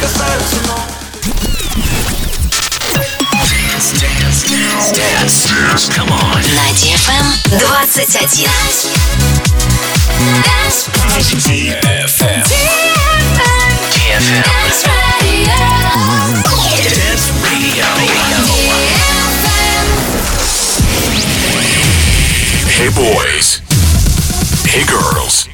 касаются ног Dance, dance, come on. На DFM 21. DFM. DFM. Dance Radio. Hey boys. Hey girls.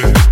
Back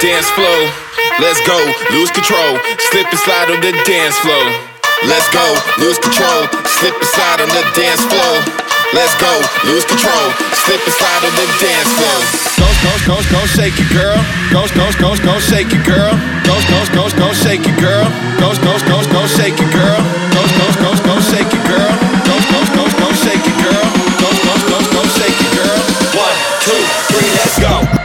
dance floor. Let's go, lose control, slip and slide on the dance floor. Let's go, lose control, slip and slide on the dance floor. Let's go, lose control, slip and slide on the dance floor. Go, go, go, go, shake it, girl. Go, go, go, go, shake it, girl. Go, go, go, go, shake it, girl. Go, go, go, go, shake it, girl. Go, go, go, go, shake it, girl. Go, go, go, go, shake it, girl. Go, go, go, go, shake it, girl. One, two, three, let's go.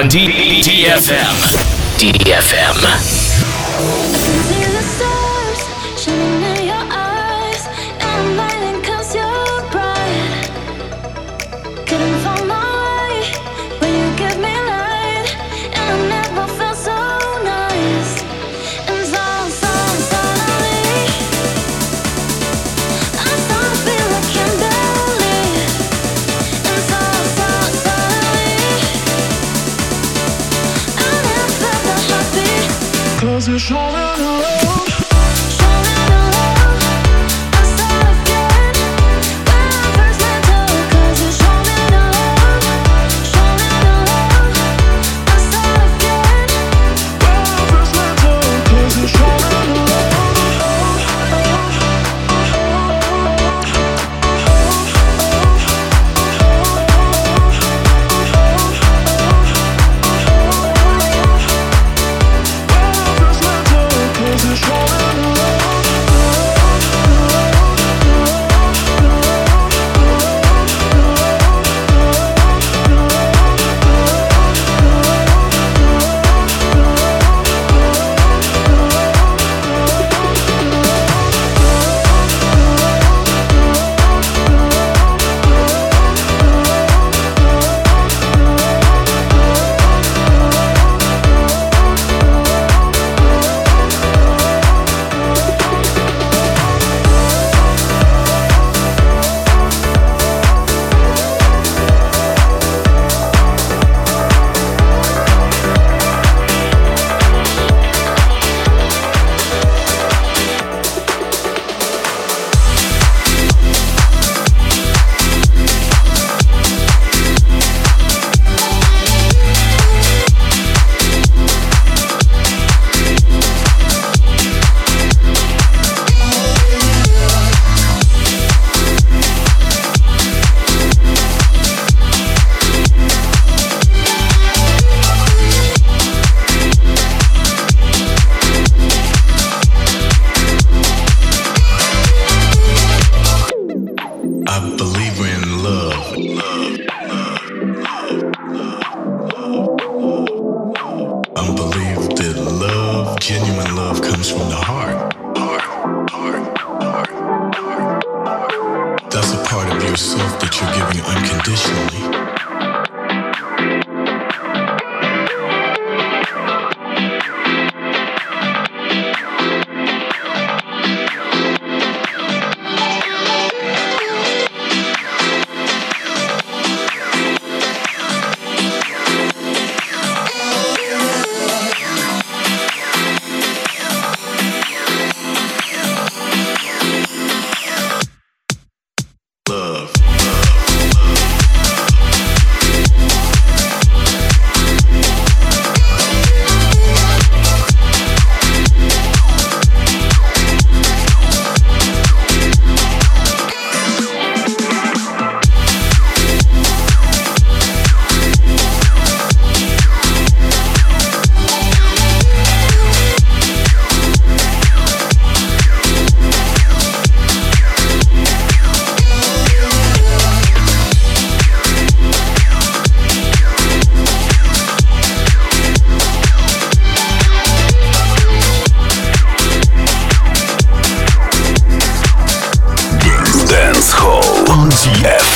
On.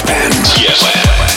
DFM. Praying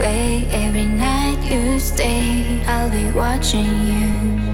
every night you stay, I'll be watching you.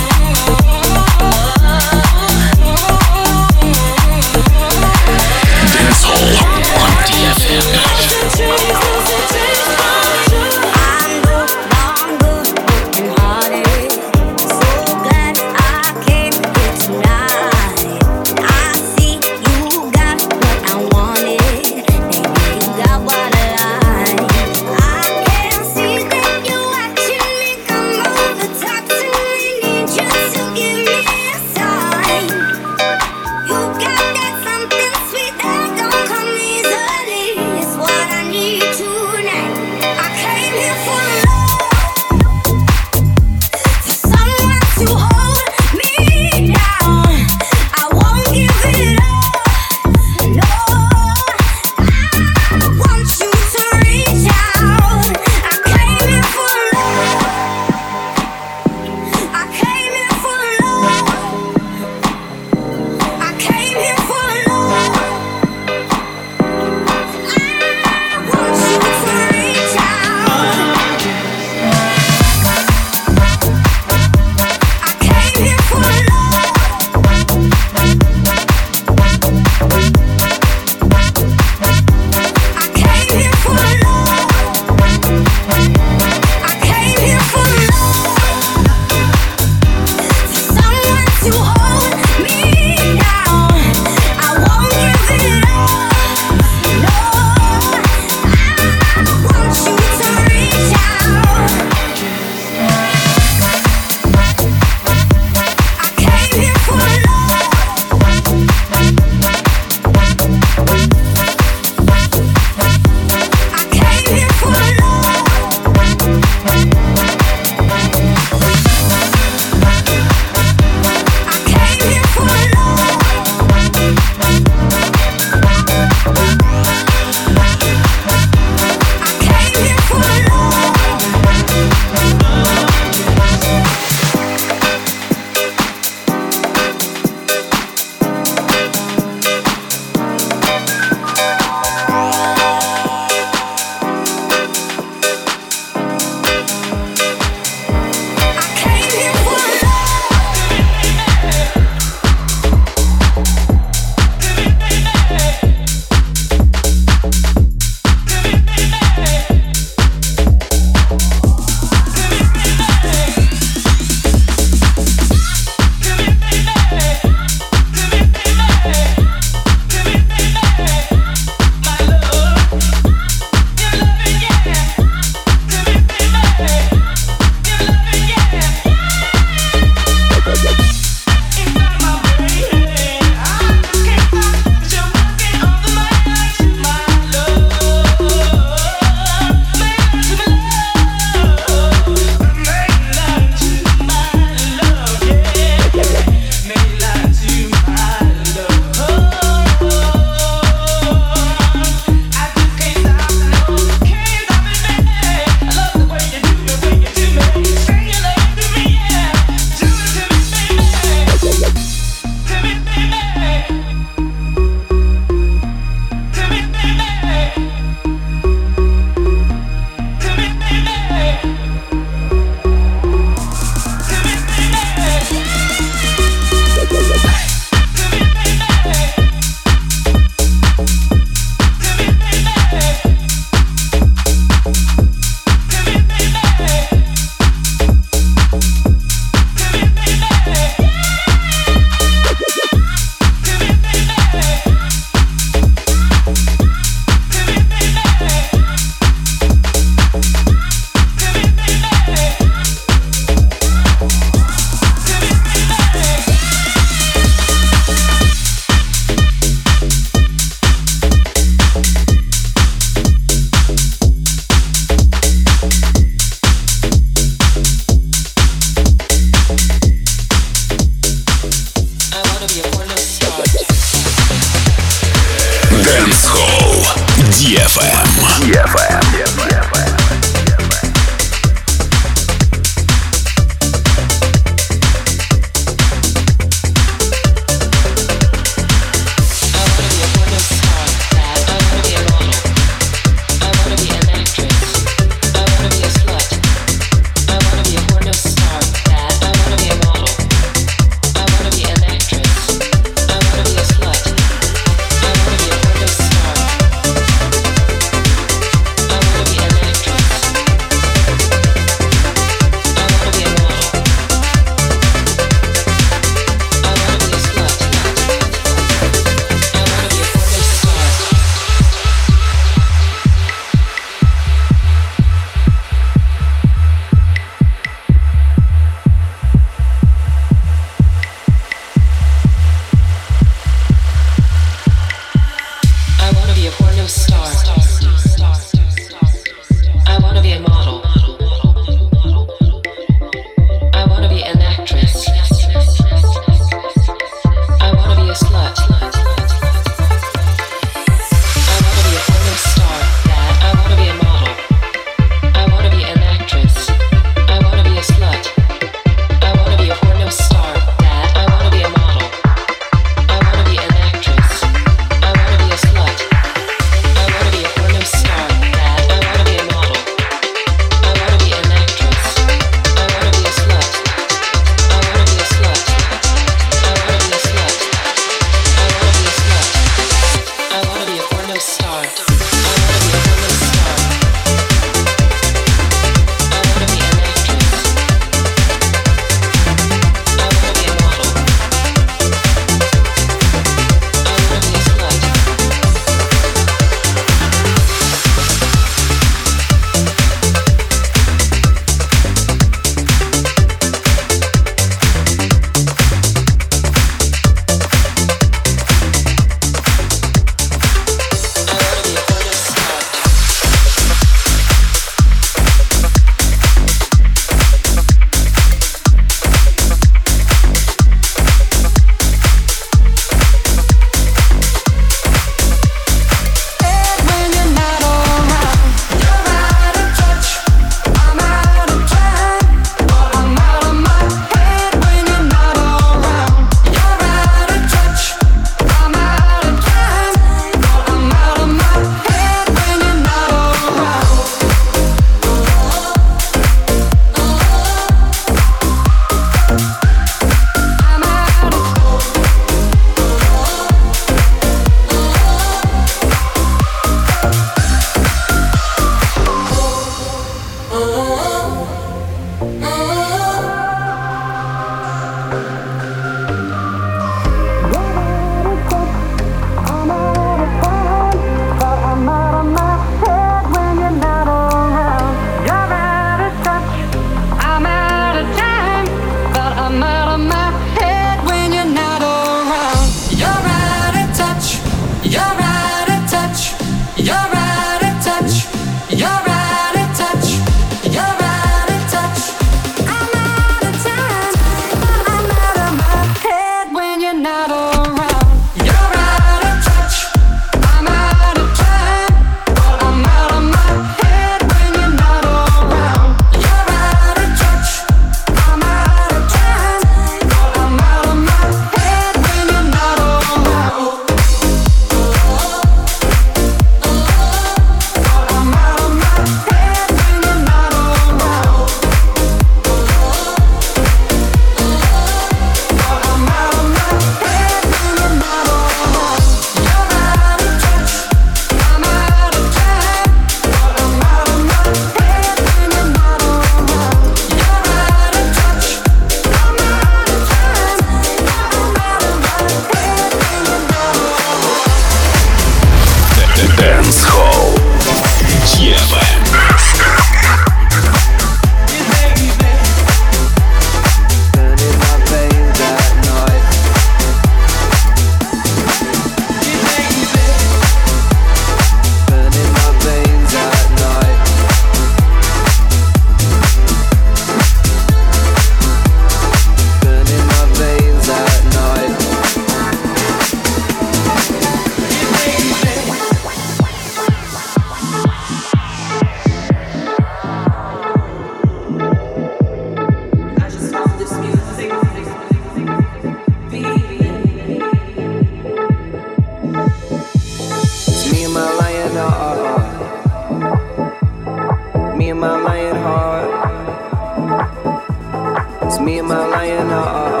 See